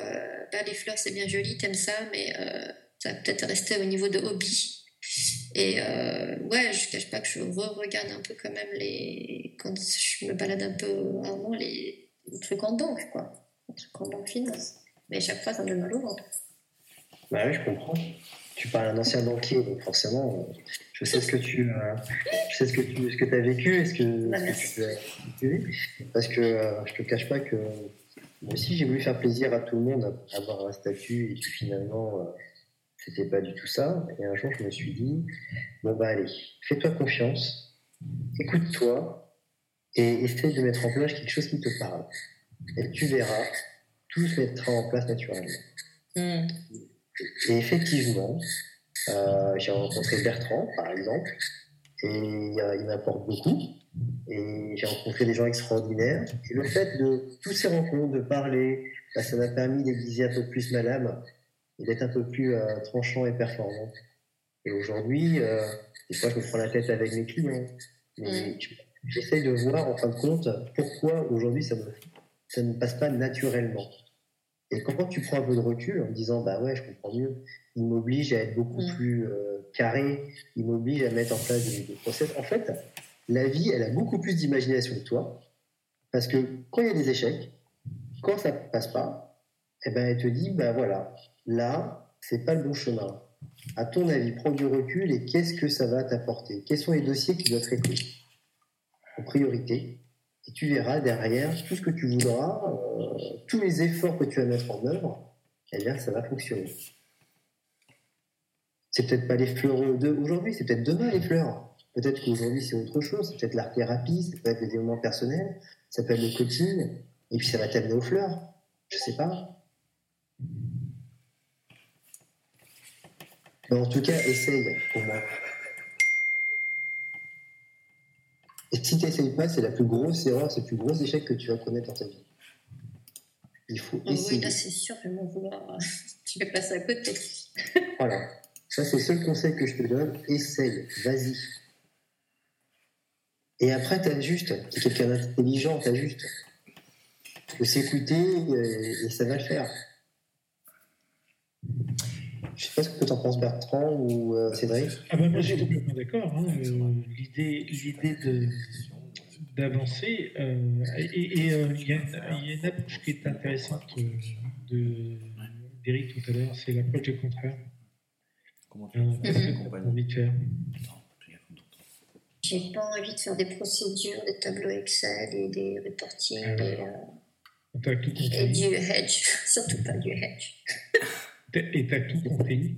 bah, les fleurs, c'est bien joli, t'aimes ça, mais... Euh, ça va peut-être rester au niveau de hobby. Et ouais, je cache pas que je re-regarde un peu quand même les. Quand je me balade un peu rarement, les, trucs en banque, quoi. Les trucs en banque finance. Mais chaque fois, ça me donne mal au ventre. Bah oui, je comprends. Tu parles d'un ancien banquier, donc forcément, je sais ce que tu, euh, je sais ce que tu, ce que as vécu et ce que, bah, tu as vécu. Parce que euh, je te cache pas que moi aussi, j'ai voulu faire plaisir à tout le monde, avoir un statut, et puis finalement. Euh, c'était pas du tout ça. Et un jour, je me suis dit, bon bah allez, fais-toi confiance, écoute-toi et essaye de mettre en place quelque chose qui te parle. Et tu verras, tout se mettra en place naturellement. Hmm. Et effectivement, euh, j'ai rencontré Bertrand, par exemple, et il m'apporte beaucoup. Et j'ai rencontré des gens extraordinaires. Et le fait de toutes ces rencontres, de parler, bah, ça m'a permis d'aiguiser un peu plus ma lame il est un peu plus euh, tranchant et performant. Et aujourd'hui, euh, des fois, je me prends la tête avec mes clients, mais mm. j'essaye de voir, en fin de compte, pourquoi aujourd'hui ça, ça ne passe pas naturellement. Et quand tu prends un peu de recul en me disant, bah ouais, je comprends mieux, il m'oblige à être beaucoup mm. plus euh, carré, il m'oblige à mettre en place des, des, process. En fait, la vie, elle a beaucoup plus d'imagination que toi, parce que quand il y a des échecs, quand ça ne passe pas, eh ben, elle te dit, bah voilà, là, c'est pas le bon chemin. À ton avis, prends du recul et qu'est-ce que ça va t'apporter? Quels sont les dossiers tu dois traiter en priorité Et tu verras derrière tout ce que tu voudras, euh, tous les efforts que tu vas mettre en œuvre, eh bien, ça va fonctionner. c'est peut-être pas les fleurs d'aujourd'hui, c'est peut-être demain les fleurs. Peut-être qu'aujourd'hui c'est autre chose, c'est peut-être l'art thérapie, ça peut être des développements personnels, ça peut être le coaching, et puis ça va t'amener aux fleurs. Je sais pas. Mais en tout cas, essaye au moins. Et si tu n'essayes pas, c'est la plus grosse erreur, c'est le plus gros échec que tu vas connaître dans ta vie. Il faut Oh essayer. oui, là, c'est sûr, je vais m'en vouloir. Je vais passer à côté. Voilà. Ça, c'est le seul conseil que je te donne. Essaye. Vas-y. Et après, t'as juste. T'es quelqu'un d'intelligent, t'as juste. Faut s'écouter et, et ça va le faire. Je sais pas ce que t'en penses, Bertrand ou euh, Cédric. Ah ben moi, je suis complètement d'accord. hein. Euh, L'idée l'idée de d'avancer. euh, et euh, il y, a il y a une approche qui est intéressante de d'Eric tout à l'heure, c'est l'approche du contraire. Comment tu tu envie de faire J'ai pas envie de faire des procédures, des tableaux Excel et des reportings Ah et, euh, tout du hedge. Surtout pas du hedge. Et tu as tout compris.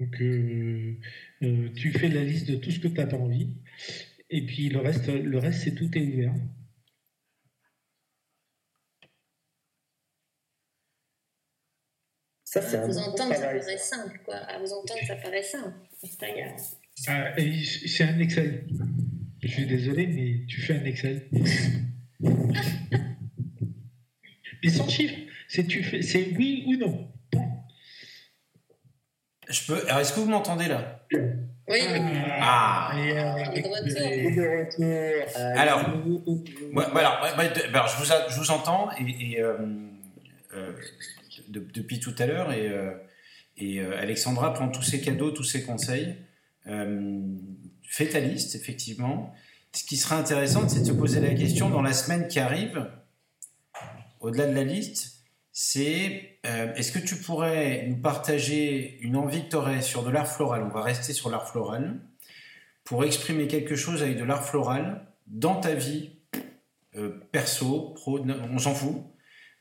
Donc, euh, euh, tu fais la liste de tout ce que tu n'as pas envie. Et puis, le reste, le reste c'est tout est ouvert. Ça, c'est À un vous entendre, ça paraît simple, quoi. À vous entendre, ça paraît simple. C'est. Ah, un Excel. Je suis désolé, mais tu fais un Excel. Mais sans chiffre. C'est tu fais, c'est oui ou non. Je peux. alors, Est-ce que vous m'entendez là? Oui, Ah. Alors, de- alors, je, vous a- je vous entends et, et, euh, euh, de- depuis tout à l'heure et, euh, et Alexandra prend tous ses cadeaux, tous ses conseils. Fais ta liste, effectivement. Ce qui serait intéressant, c'est de se poser la question dans la semaine qui arrive, au-delà de la liste, c'est euh, est-ce que tu pourrais nous partager une envie que tu aurais sur de l'art floral? On va rester sur l'art floral pour exprimer quelque chose avec de l'art floral dans ta vie euh, perso, pro, non, on s'en fout.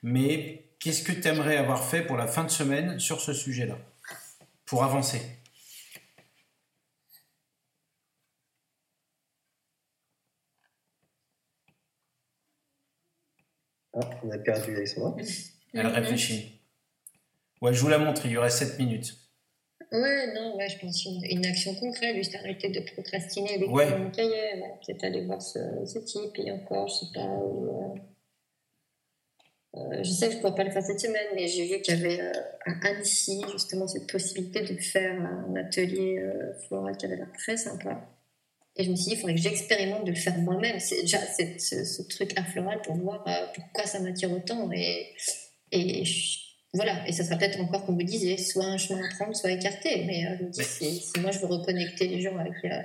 Mais qu'est-ce que tu aimerais avoir fait pour la fin de semaine sur ce sujet-là? Pour avancer. Ah, on a perdu Alexandra. Elle réfléchit. Ouais, je vous la montre, il y aurait 7 minutes. Ouais, non, ouais, je pense une, une action concrète, juste arrêter de procrastiner avec Ouais. mon cahier, ouais. peut-être aller voir ce, ce type, et encore, je sais pas, euh, euh, je sais que je pourrais pas le faire cette semaine, mais j'ai vu qu'il y avait euh, à Annecy, justement, cette possibilité de faire un atelier floral qui avait l'air très sympa. Et je me suis dit, il faudrait que j'expérimente de le faire moi-même. C'est déjà ce, ce truc art floral pour voir pourquoi ça m'attire autant. Et, et je- voilà, et ça sera peut-être encore, comme vous disiez, soit un chemin à prendre, soit écarté. Mais euh, je me dis, si, si moi je veux reconnecter les gens avec, euh,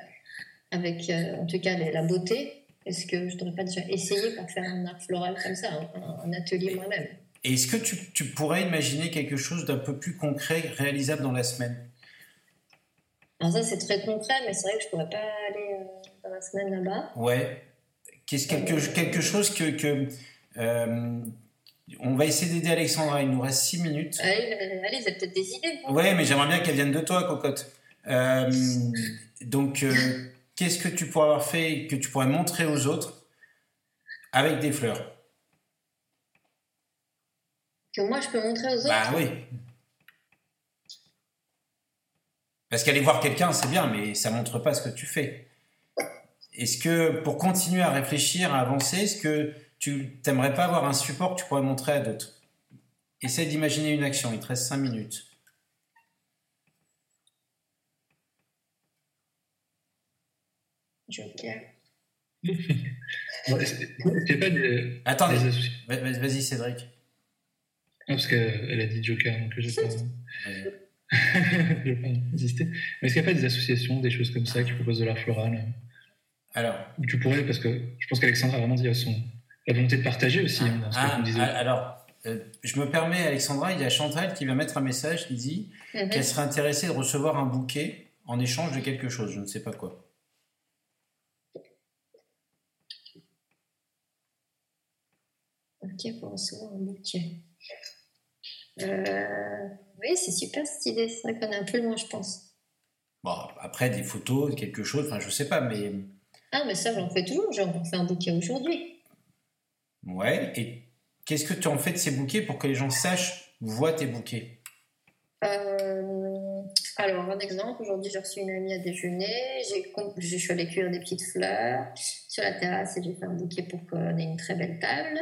avec euh, en tout cas, les- la beauté, est-ce que je ne devrais pas déjà essayer par faire un art floral comme ça, un, un atelier moi-même? Et est-ce que tu, tu pourrais imaginer quelque chose d'un peu plus concret, réalisable dans la semaine? Alors ça, c'est très concret, mais c'est vrai que je ne pourrais pas aller dans la semaine là-bas. Ouais. Qu'est-ce quelque, quelque chose que, que on va essayer d'aider Alexandra. Il nous reste 6 minutes. Allez, euh, allez, vous avez peut-être des idées. Ouais, mais j'aimerais bien qu'elle vienne de toi, cocotte. Euh, donc, euh, qu'est-ce que tu pourrais avoir fait que tu pourrais montrer aux autres avec des fleurs? Que moi, je peux montrer aux autres? Bah oui. Parce qu'aller voir quelqu'un, c'est bien, mais ça montre pas ce que tu fais. Est-ce que, pour continuer à réfléchir, à avancer, est-ce que tu t'aimerais pas avoir un support que tu pourrais montrer à d'autres Essaye d'imaginer une action, il te reste 5 minutes. Joker. Est-ce qu'il y a pas des, va- vas-y Cédric. Non, parce qu'elle a dit Joker, donc j'ai pas. Pas insisté. Mais est-ce qu'il n'y a pas des associations, des choses comme ça qui proposent de l'art floral? Alors, tu pourrais, parce que je pense qu'Alexandre a vraiment dit à son. La volonté de partager aussi, hein, dans ce que ah, ah, alors euh, je me permets, Alexandra, il y a Chantal qui va mettre un message qui dit Mhm. qu'elle serait intéressée de recevoir un bouquet en échange de quelque chose, je ne sais pas quoi. Ok, pour recevoir un bouquet. Euh, oui, c'est super cette idée. C'est vrai qu'on est un peu loin, je pense. Bon, après, des photos, quelque chose, enfin, je sais pas, mais. Ah, mais ça, j'en fais toujours. J'en fais un bouquet aujourd'hui. Ouais. Et qu'est-ce que tu en fais de ces bouquets pour que les gens sachent, voient tes bouquets? Euh, alors, un exemple, aujourd'hui j'ai reçu une amie à déjeuner, je suis allée cueillir des petites fleurs sur la terrasse et j'ai fait un bouquet pour qu'on ait une très belle table.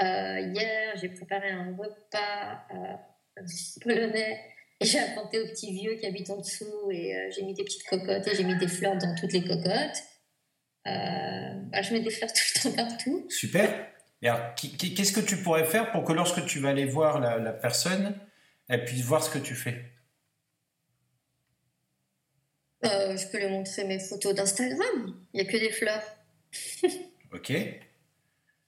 Euh, hier, j'ai préparé un repas euh, polonais et j'ai apporté au petit vieux qui habite en dessous et j'ai mis des petites cocottes et j'ai mis des fleurs dans toutes les cocottes. Euh, bah, je mets des fleurs tout le temps partout. Super. Qu'est-ce que tu pourrais faire pour que lorsque tu vas aller voir la, la personne, elle puisse voir ce que tu fais? Euh, je peux lui montrer mes photos d'Instagram. Il n'y a que des fleurs. Ok.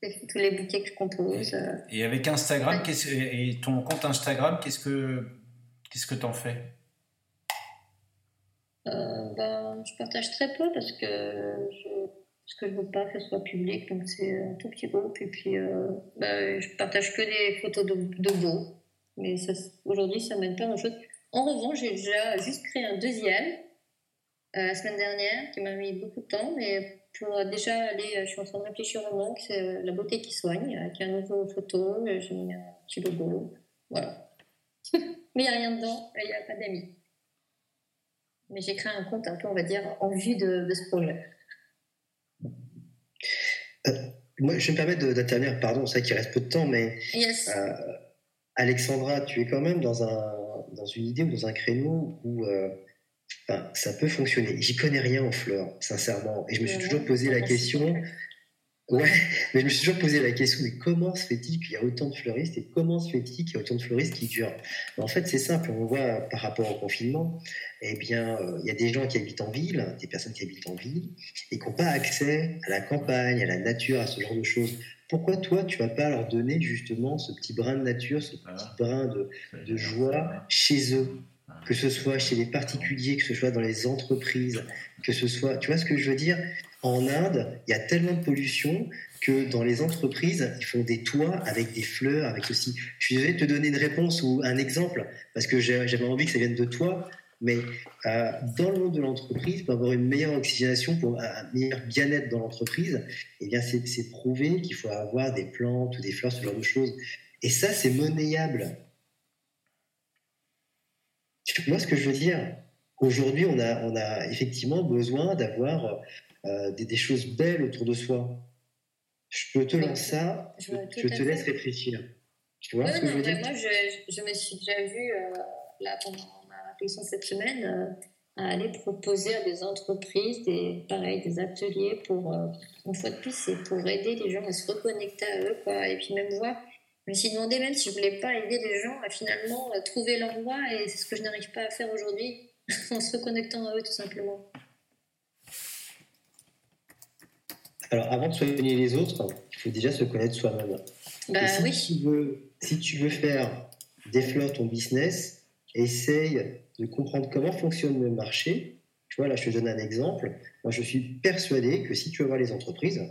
Tous les bouquets que je compose. euh. Et avec Instagram, et et ton compte Instagram, qu'est-ce que qu'est-ce que t'en fais? Euh, ben, je partage très peu parce que je, parce que veux pas que ce soit public, donc c'est un tout petit groupe. Et puis, euh, ben, je partage que des photos de, de beaux. Mais aujourd'hui, ça mène pas grand-chose. En revanche, j'ai déjà juste créé un deuxième euh, la semaine dernière qui m'a mis beaucoup de temps, mais pour déjà aller, je suis en train de réfléchir au nom, c'est euh, La beauté qui soigne, avec un nouveau photo, j'ai mis un petit logo, voilà. mais il n'y a rien dedans, il n'y a pas d'amis. Mais j'ai créé un compte un peu, on va dire, en vue de, de ce projet. Moi, je vais me permettre d'intervenir, pardon, c'est vrai qu'il reste peu de temps, mais Yes. euh, Alexandra, tu es quand même dans, un, dans une idée ou dans un créneau où euh, ça peut fonctionner. J'y connais rien en fleurs, sincèrement. Et je me suis Ouais, toujours posé la question, ouais, mais je me suis toujours posé la question, mais comment se fait-il qu'il y a autant de fleuristes et comment se fait-il qu'il y a autant de fleuristes qui durent? En fait, c'est simple, on voit par rapport au confinement, eh bien, euh, il y a des gens qui habitent en ville, des personnes qui habitent en ville, et qui n'ont pas accès à la campagne, à la nature, à ce genre de choses. Pourquoi toi, tu vas pas leur donner justement ce petit brin de nature, ce petit brin de, de joie chez eux? Que ce soit chez les particuliers, que ce soit dans les entreprises, que ce soit, tu vois ce que je veux dire? En Inde, il y a tellement de pollution que dans les entreprises, ils font des toits avec des fleurs, avec ceci. Je suis désolé de te donner une réponse ou un exemple, parce que j'avais envie que ça vienne de toi, mais euh, dans le monde de l'entreprise, pour avoir une meilleure oxygénation, pour un meilleur bien-être dans l'entreprise, eh bien c'est prouvé qu'il faut avoir des plantes ou des fleurs, ce genre de choses. Et ça, c'est monnayable. Vois ce que je veux dire Aujourd'hui, on a, on a effectivement besoin d'avoir euh, des, des choses belles autour de soi. Je peux te Oui. lancer ça, Je je te fait. laisse réfléchir. Tu vois Ouais, ce que non, je veux dire? moi, je, je me suis déjà vue, euh, là, pendant ma réflexion cette semaine, euh, à aller proposer à des entreprises, des, pareil, des ateliers pour, une fois de plus, c'est pour aider les gens à se reconnecter à eux, quoi. Et puis même voir, je me suis demandé même si je voulais pas aider les gens à finalement trouver leur voie, et c'est ce que je n'arrive pas à faire aujourd'hui, en se reconnectant à eux, tout simplement. Alors, avant de soigner les autres, il faut déjà se connaître soi-même. Bah si, oui. tu veux, si tu veux faire des fleurs ton business, essaye de comprendre comment fonctionne le marché. Tu vois, là, je te donne un exemple. Moi, je suis persuadé que si tu vas voir les entreprises,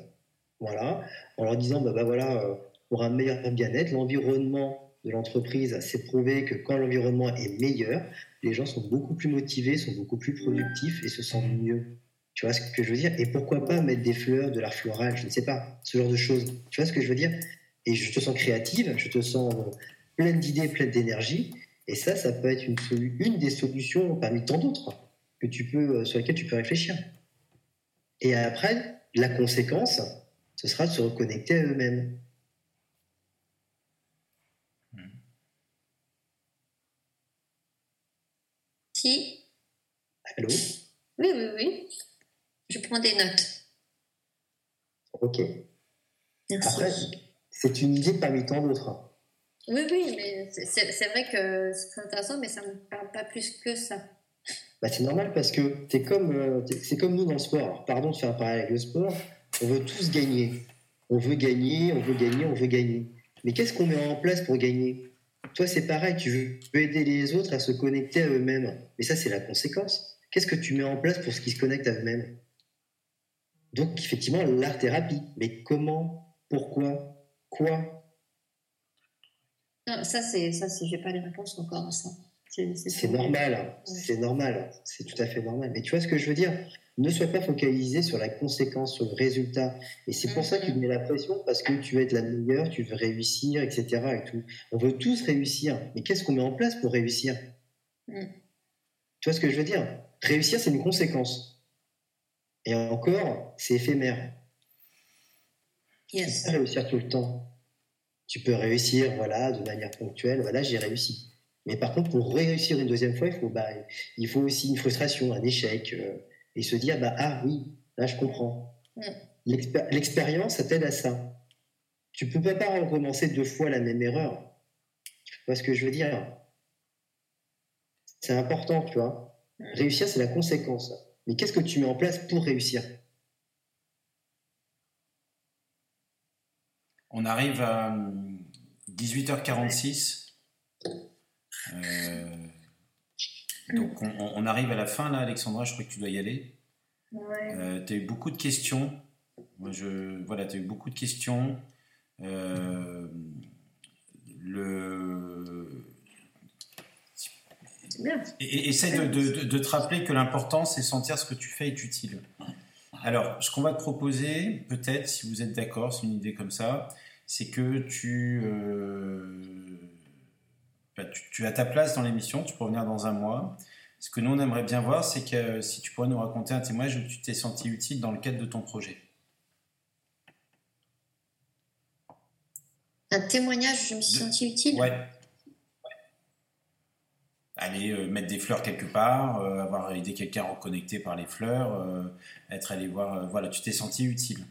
voilà, en leur disant, bah, bah voilà, euh, pour un meilleur bien-être, l'environnement de l'entreprise, c'est prouvé que quand l'environnement est meilleur, les gens sont beaucoup plus motivés, sont beaucoup plus productifs et se sentent mieux. Tu vois ce que je veux dire? Et pourquoi pas mettre des fleurs, de l'art floral, je ne sais pas, ce genre de choses. Tu vois ce que je veux dire? Et je te sens créative, je te sens pleine d'idées, pleine d'énergie. Et ça, ça peut être une des solutions parmi tant d'autres que tu peux, euh, sur lesquelles tu peux réfléchir. Et après, la conséquence, ce sera de se reconnecter à eux-mêmes. Si. Allô? Oui, oui, oui. Je prends des notes. Ok. Merci. Après, c'est une idée parmi tant d'autres. Oui, oui, mais c'est- vrai que c'est intéressant, mais ça ne me parle pas plus que ça. Bah, c'est normal parce que comme, euh, c'est comme nous dans le sport. Alors, pardon de faire un parallèle avec le sport. On veut tous gagner. On veut gagner, on veut gagner, on veut gagner. Mais qu'est-ce qu'on met en place pour gagner? Toi, c'est pareil. Tu veux- tu veux aider les autres à se connecter à eux-mêmes. Mais ça, c'est la conséquence. Qu'est-ce que tu mets en place pour ce qu'ils se connectent à eux-mêmes? Donc, effectivement, l'art-thérapie. Mais comment Pourquoi Quoi? Non, ça, c'est ça, c'est j'ai pas les réponses encore à ça. C'est normal, c'est normal, c'est tout à fait normal. Mais tu vois ce que je veux dire? Ne sois pas focalisé sur la conséquence, sur le résultat. Et c'est pour ça que tu te mets la pression, parce que tu veux être la meilleure, tu veux réussir, etc. Et tout. On veut tous réussir. Mais qu'est-ce qu'on met en place pour réussir? Mm. Tu vois ce que je veux dire? Réussir, c'est une conséquence. Et encore, c'est éphémère. Yes. Tu peux réussir tout le temps. Tu peux réussir, voilà, de manière ponctuelle. Voilà, j'ai réussi. Mais par contre, pour réussir une deuxième fois, il faut, bah, il faut aussi une frustration, un échec, euh, et se dire, bah, ah oui, là, je comprends. Mm. L'expérience, ça t'aide à ça. Tu ne peux pas recommencer deux fois la même erreur. Tu vois ce que je veux dire? C'est important, tu vois. Mm. Réussir, c'est la conséquence. Mais qu'est-ce que tu mets en place pour réussir? On arrive à 18h46. Euh, donc on, arrive à la fin là, Alexandra, je crois que tu dois y aller. Euh, tu as eu beaucoup de questions. Moi, je, voilà, tu as eu beaucoup de questions. Euh, le... Et, essaie de, de, te rappeler que l'important, c'est sentir ce que tu fais est utile. Alors, ce qu'on va te proposer, peut-être, si vous êtes d'accord, c'est une idée comme ça, c'est que tu, bah, tu, as ta place dans l'émission, tu peux revenir dans un mois. Ce que nous, on aimerait bien voir, c'est que euh, si tu pourrais nous raconter un témoignage où tu t'es senti utile dans le cadre de ton projet. Un témoignage où je me suis senti utile? Ouais. Aller euh, mettre des fleurs quelque part, euh, avoir aidé quelqu'un à reconnecter par les fleurs, être allé voir. voilà, tu t'es senti utile.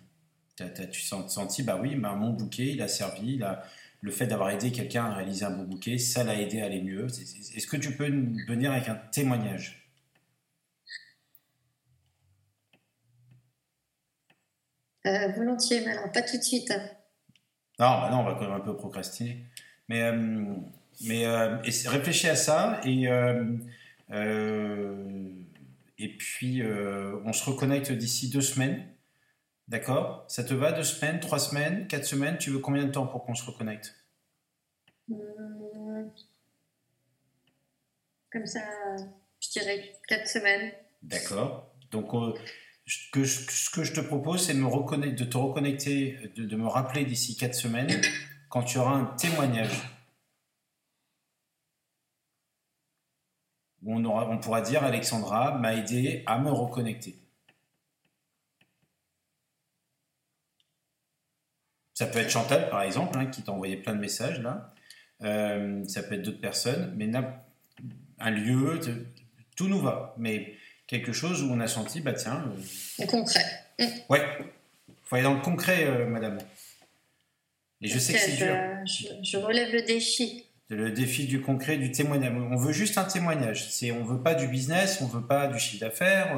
Tu t'es senti, bah oui, bah, mon bouquet, il a servi, il a, le fait d'avoir aidé quelqu'un à réaliser un beau bouquet, ça l'a aidé à aller mieux. Est-ce que tu peux venir avec un témoignage? Euh, Volontiers, mais alors pas tout de suite. Non, bah non, on va quand même un peu procrastiner. Mais, euh, mais euh, réfléchis à ça et, et puis on se reconnecte d'ici deux semaines. D'accord? Ça te va deux semaines, trois semaines, quatre semaines? Tu veux combien de temps pour qu'on se reconnecte? Comme ça, je dirais quatre semaines. D'accord. Donc, euh, ce, que je, te propose, c'est de te reconnecter, de, me rappeler d'ici quatre semaines quand tu auras un témoignage. Où on, aura, on pourra dire Alexandra m'a aidé à me reconnecter. Ça peut être Chantal, par exemple, hein, qui t'a envoyé plein de messages là. Euh, ça peut être d'autres personnes, mais un lieu, tout nous va. Mais quelque chose où on a senti, bah tiens. Euh, concret. Mm. Ouais. Faut aller dans le concret, euh, madame. Et je sais que c'est dur. Je, relève le défi. Le défi du concret, du témoignage. On veut juste un témoignage. C'est, on veut pas du business, on veut pas du chiffre d'affaires.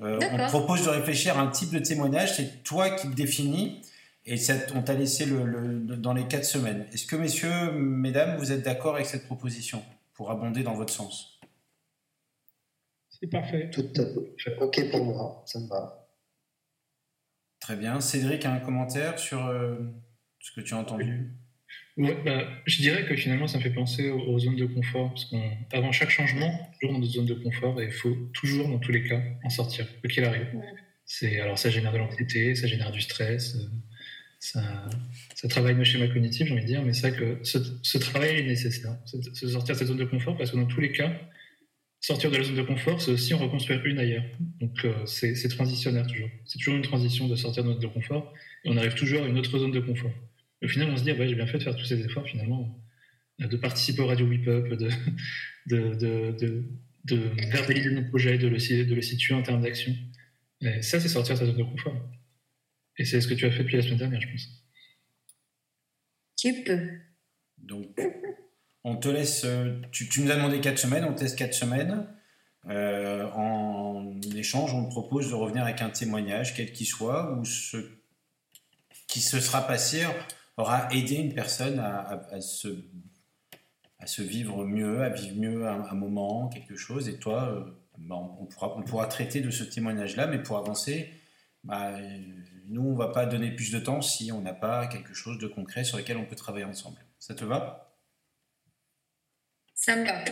on propose de réfléchir à un type de témoignage. C'est toi qui le définis. Et on t'a laissé le, dans les quatre semaines. Est-ce que, messieurs, mesdames, vous êtes d'accord avec cette proposition pour abonder dans votre sens? C'est parfait. Tout à fait. OK pour moi, ça me va. Très bien. Cédric a un commentaire sur euh, ce que tu as entendu? Ouais, bah, Je dirais que finalement, ça me fait penser aux, zones de confort. Parce qu'avant chaque changement, toujours dans notre zone de confort, et il faut toujours, dans tous les cas, en sortir, quoi qu'il arrive. C'est Alors, ça génère de l'anxiété, ça génère du stress. Euh, ça, ça travaille mes schémas cognitifs, j'ai envie de dire, mais c'est vrai que ce, travail est nécessaire, se sortir de cette zone de confort, parce que dans tous les cas, sortir de la zone de confort, c'est aussi en reconstruire une ailleurs. Donc euh, c'est transitionnaire toujours. C'est toujours une transition de sortir de notre zone de confort, et on arrive toujours à une autre zone de confort. Au final, on se dit, ouais, j'ai bien fait de faire tous ces efforts, finalement, de participer au Radio Whip Up, de, de, de, de, verbaliser notre projet, de le, de le situer en termes d'action. Et ça, c'est sortir de sa zone de confort. Et c'est ce que tu as fait depuis la semaine dernière, je pense. Tu peux. Donc, on te laisse. Euh, tu, nous as demandé 4 semaines, on te laisse 4 semaines. Euh, en échange, on te propose de revenir avec un témoignage, quel qu'il soit, où ce qui se sera passé aura aidé une personne à, se, à se vivre mieux, à vivre mieux un, moment, quelque chose. Et toi, euh, bah, on, pourra, on pourra traiter de ce témoignage-là, mais pour avancer, bah, nous, on ne va pas donner plus de temps si on n'a pas quelque chose de concret sur lequel on peut travailler ensemble. Ça te va? Ça me va.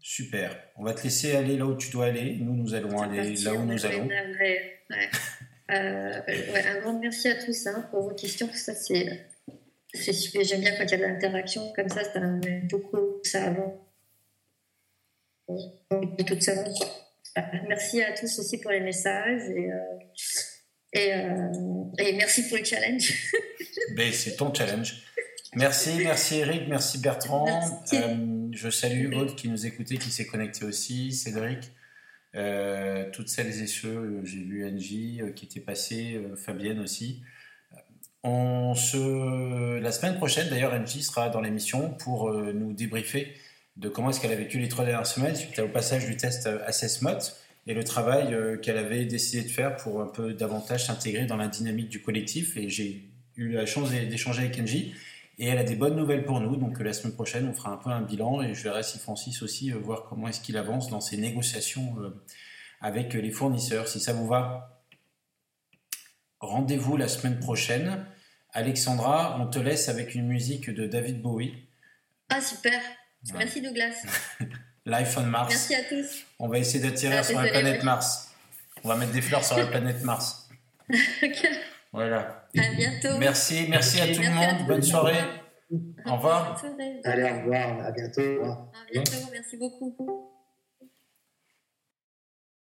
Super. On va te laisser aller là où tu dois aller. Nous, nous allons aller là où nous allons. Euh, un grand merci à tous hein, pour vos questions. Ça, c'est, super. J'aime bien quand il y a de l'interaction comme ça. Ça met beaucoup ça avant. Toute seule. Merci à tous aussi pour les messages et, euh, euh, et, merci pour le challenge. Ben, c'est ton challenge. Merci, merci Eric, merci Bertrand. je salue Aude qui nous écoutait, qui s'est connecté aussi, Cédric. Euh, toutes celles et ceux, euh, j'ai vu Angie euh, qui était passée, Fabienne aussi. On se... La semaine prochaine, d'ailleurs, Angie sera dans l'émission pour nous débriefer de comment est-ce qu'elle a vécu les trois dernières semaines suite au passage du test Assessmot et le travail qu'elle avait décidé de faire pour un peu davantage s'intégrer dans la dynamique du collectif. Et j'ai eu la chance d'échanger avec Angie. Et elle a des bonnes nouvelles pour nous. Donc la semaine prochaine, on fera un peu un bilan et je verrai si Francis aussi, euh, voir comment est-ce qu'il avance dans ses négociations euh, avec les fournisseurs. Si ça vous va, rendez-vous la semaine prochaine. Alexandra, on te laisse avec une musique de David Bowie. Ah super. Merci Douglas. Life on Mars. Merci à tous. On va essayer d'attirer ah, sur la planète Mars. On va mettre des fleurs sur la planète Mars. ok. Voilà. À bientôt. Merci, merci à tout le monde. Bonne soirée. Au revoir. Allez, au revoir. À bientôt. À bientôt. Merci beaucoup.